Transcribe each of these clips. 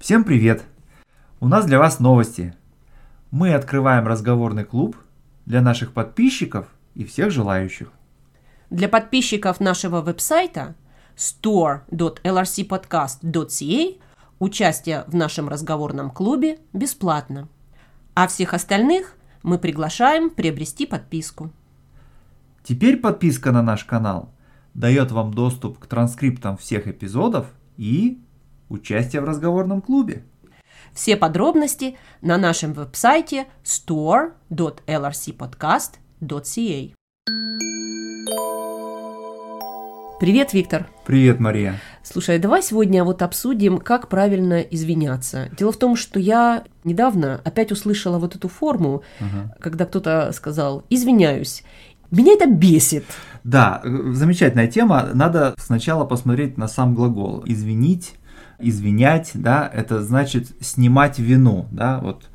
Всем привет! У нас для вас новости. Мы открываем разговорный клуб для наших подписчиков и всех желающих. Для подписчиков нашего веб-сайта store.lrcpodcast.ca участие в нашем разговорном клубе бесплатно. А всех остальных мы приглашаем приобрести подписку. Теперь подписка на наш канал дает вам доступ к транскриптам всех эпизодов и участие в разговорном клубе. Все подробности на нашем веб-сайте store.lrcpodcast.ca. Привет, Виктор. Привет, Мария. Слушай, давай сегодня вот обсудим, как правильно извиняться. Дело в том, что я недавно опять услышала вот эту форму, Ага. когда кто-то сказал «извиняюсь». Меня это бесит. Да, э, замечательная тема. Надо сначала посмотреть на сам глагол. Извинить, извинять, да, это значит снимать вину, да, вот.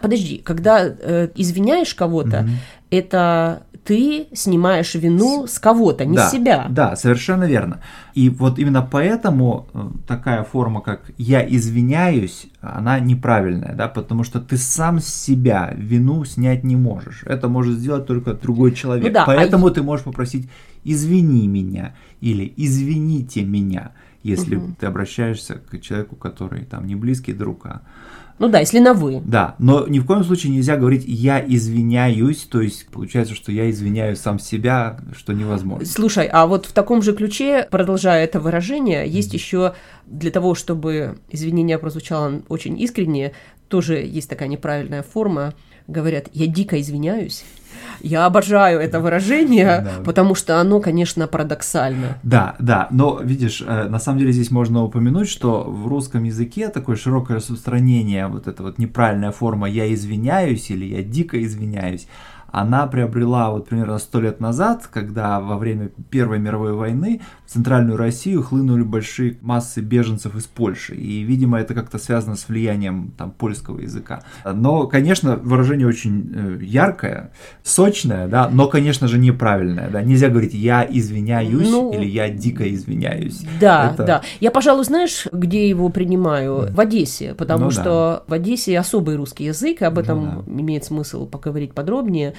Подожди, когда э, извиняешь кого-то, Мгм. это ты снимаешь вину с кого-то, не да, с себя. Да, совершенно верно. И вот именно поэтому э, такая форма, как «я извиняюсь», она неправильная, да, потому что ты сам с себя вину снять не можешь. Это может сделать только другой человек. Ну да, а поэтому ты можешь попросить «извини меня» или «извините меня», если Мгм. ты обращаешься к человеку, который там не близкий друг, а Ну да, если на «вы». да, но ни в коем случае нельзя говорить «я извиняюсь», то есть получается, что я извиняю сам себя, что невозможно. Слушай, а вот в таком же ключе, продолжая это выражение, есть еще для того, чтобы извинение прозвучало очень искренне, тоже есть такая неправильная форма. Говорят, я дико извиняюсь. Я обожаю это выражение, Да. потому что оно, конечно, парадоксально. Да, да, но видишь, э, на самом деле здесь можно упомянуть, что в русском языке такое широкое распространение, вот эта вот неправильная форма «я извиняюсь» или «я дико извиняюсь», она приобрела вот примерно сто лет назад, когда во время Первой мировой войны в центральную Россию хлынули большие массы беженцев из Польши. И, видимо, это как-то связано с влиянием там, польского языка. Но, конечно, выражение очень э, яркое, сочное, да, но, конечно же, неправильное. Да. Нельзя говорить «я извиняюсь» Ну, или «я дико извиняюсь». Да, Это- да. Я, пожалуй, знаешь, где его принимаю? В Одессе, потому Ну да. что в Одессе особый русский язык, и об этом Ну имеет смысл поговорить подробнее.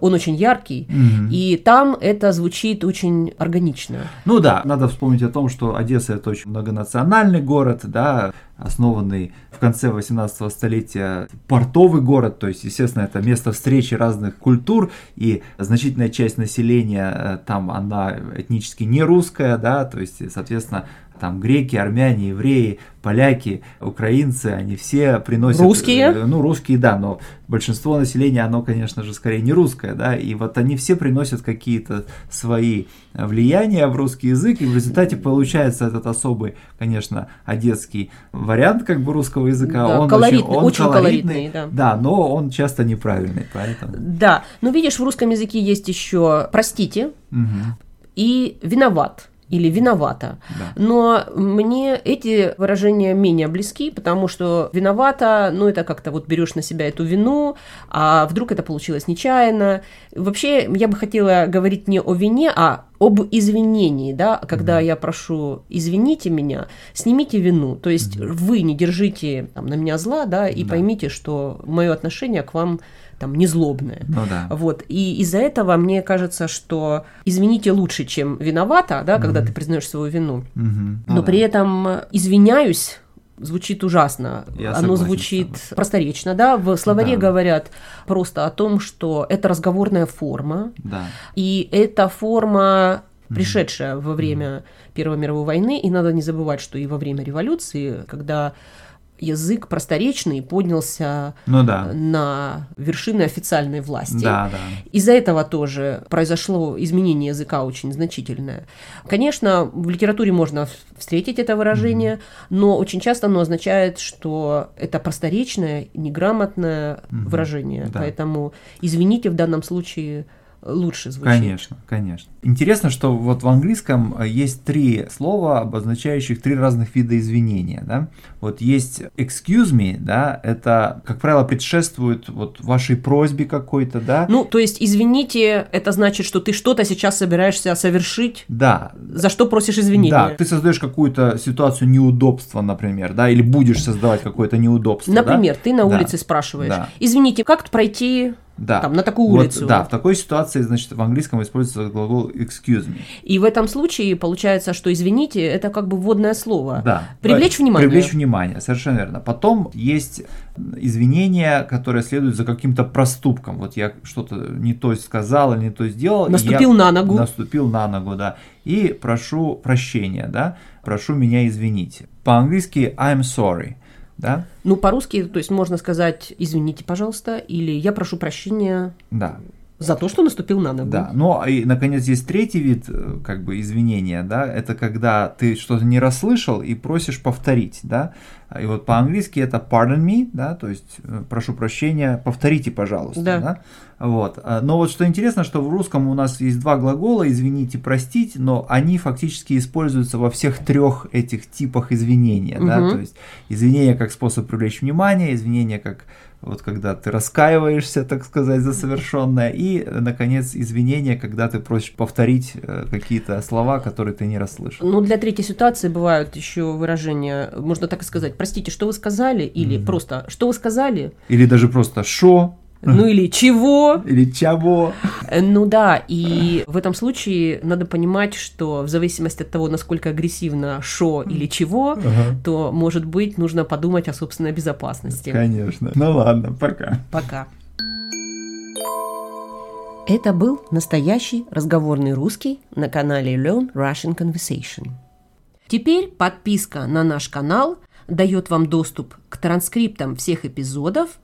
Он очень яркий, Мгм. и там это звучит очень органично. Ну да, надо вспомнить о том, что Одесса это очень многонациональный город, да, основанный в конце 18 столетия портовый город, то есть, естественно, это место встречи разных культур, и значительная часть населения э, там, она этнически не русская, да, то есть, соответственно, там греки, армяне, евреи, поляки, украинцы, они все приносят... Русские? э, Ну, русские, да, но большинство населения, оно, конечно же, скорее не русское, да, и вот они все приносят какие-то свои влияния в русский язык, и в результате получается этот особый, конечно, одесский вариант как бы русского языка. Да, он колоритный, он очень колоритный, да. Да, но он часто неправильный, поэтому... Да, но видишь, в русском языке есть еще простите Мгм, и виноват или виновата. да. Но мне эти выражения менее близки, потому что виновата, ну это как-то вот берешь на себя эту вину, а вдруг это получилось нечаянно. Вообще я бы хотела говорить не о вине, а об извинении, да, когда я прошу извините меня, снимите вину, то есть вы не держите там, на меня зла, да, и Да. поймите, что мое отношение к вам там не злобное. Ну да. Вот. И из-за этого мне кажется, что извините лучше, чем виновата, да, когда ты признаешь свою вину. Мгм, ну Но да. при этом извиняюсь звучит ужасно. Я Оно согласен звучит просторечно, да. В словаре Да. говорят просто о том, что это разговорная форма, Да. и эта форма пришедшая во время Первой мировой войны, и надо не забывать, что и во время революции, когда язык просторечный поднялся Ну да. на вершины официальной власти. Да, да. Из-за этого тоже произошло изменение языка очень значительное. Конечно, в литературе можно встретить это выражение, но очень часто оно означает, что это просторечное, неграмотное Мгм. выражение. Да. Поэтому извините в данном случае лучше звучит. Конечно, конечно. Интересно, что вот в английском э, есть три слова, обозначающих три разных вида извинения, да. Вот есть excuse me, да, это, как правило, предшествует вот вашей просьбе какой-то, да. Ну, то есть, извините, это значит, что ты что-то сейчас собираешься совершить, Да, за что просишь извинения. да, ты создаешь какую-то ситуацию неудобства, например, да, или будешь создавать какое-то неудобство, да? Например, ты на Да. улице спрашиваешь, Да. извините, как пройти да. там, на такую Вот, улицу? да, в такой ситуации, значит, в английском используется глагол excuse me. И в этом случае получается, что извините, это как бы вводное слово. Да. Привлечь внимание. Привлечь внимание, совершенно верно. Потом есть извинения, которые следуют за каким-то проступком. Вот я что-то не то сказал не то сделал. Наступил на ногу. Наступил на ногу, да. И прошу прощения, да. Прошу меня извинить. По-английски I'm sorry, да. Ну, по-русски, то есть можно сказать, извините, пожалуйста, или я прошу прощения Да, за то, что наступил на ногу. Да, ну и наконец есть третий вид э, как бы извинения, да, это когда ты что-то не расслышал и просишь повторить, да, и вот по-английски это pardon me, да, то есть э, прошу прощения, повторите, пожалуйста, Да. да, вот. А, Но вот что интересно, что в русском у нас есть два глагола извините, простить, но они фактически используются во всех трех этих типах извинения, да, Мгм. то есть извинение как способ привлечь внимание, извинение как вот когда ты раскаиваешься, так сказать, за совершенное, и, наконец, извинение, когда ты просишь повторить э, какие-то слова, которые ты не расслышал. Ну, для третьей ситуации бывают еще выражения, можно так и сказать, простите, что вы сказали, или Мгм. просто, что вы сказали, Или даже просто «шо» ну или чего. или «чего». Э, Ну да, и в этом случае надо понимать, что в зависимости от того, насколько агрессивно шо или чего, то, может быть, нужно подумать о собственной безопасности. Конечно. Ну ладно, пока. Пока. Это был настоящий разговорный русский на канале Learn Russian Conversation. Теперь подписка на наш канал дает вам доступ к транскриптам всех эпизодов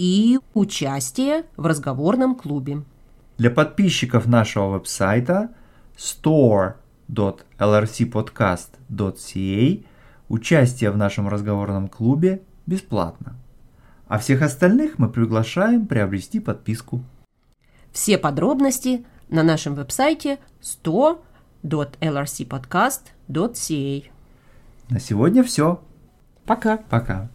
и участие в разговорном клубе. Для подписчиков нашего веб-сайта store.lrcpodcast.ca участие в нашем разговорном клубе бесплатно. А всех остальных мы приглашаем приобрести подписку. Все подробности на нашем веб-сайте 100.lrcpodcast.ca. На сегодня все. Пока. Пока.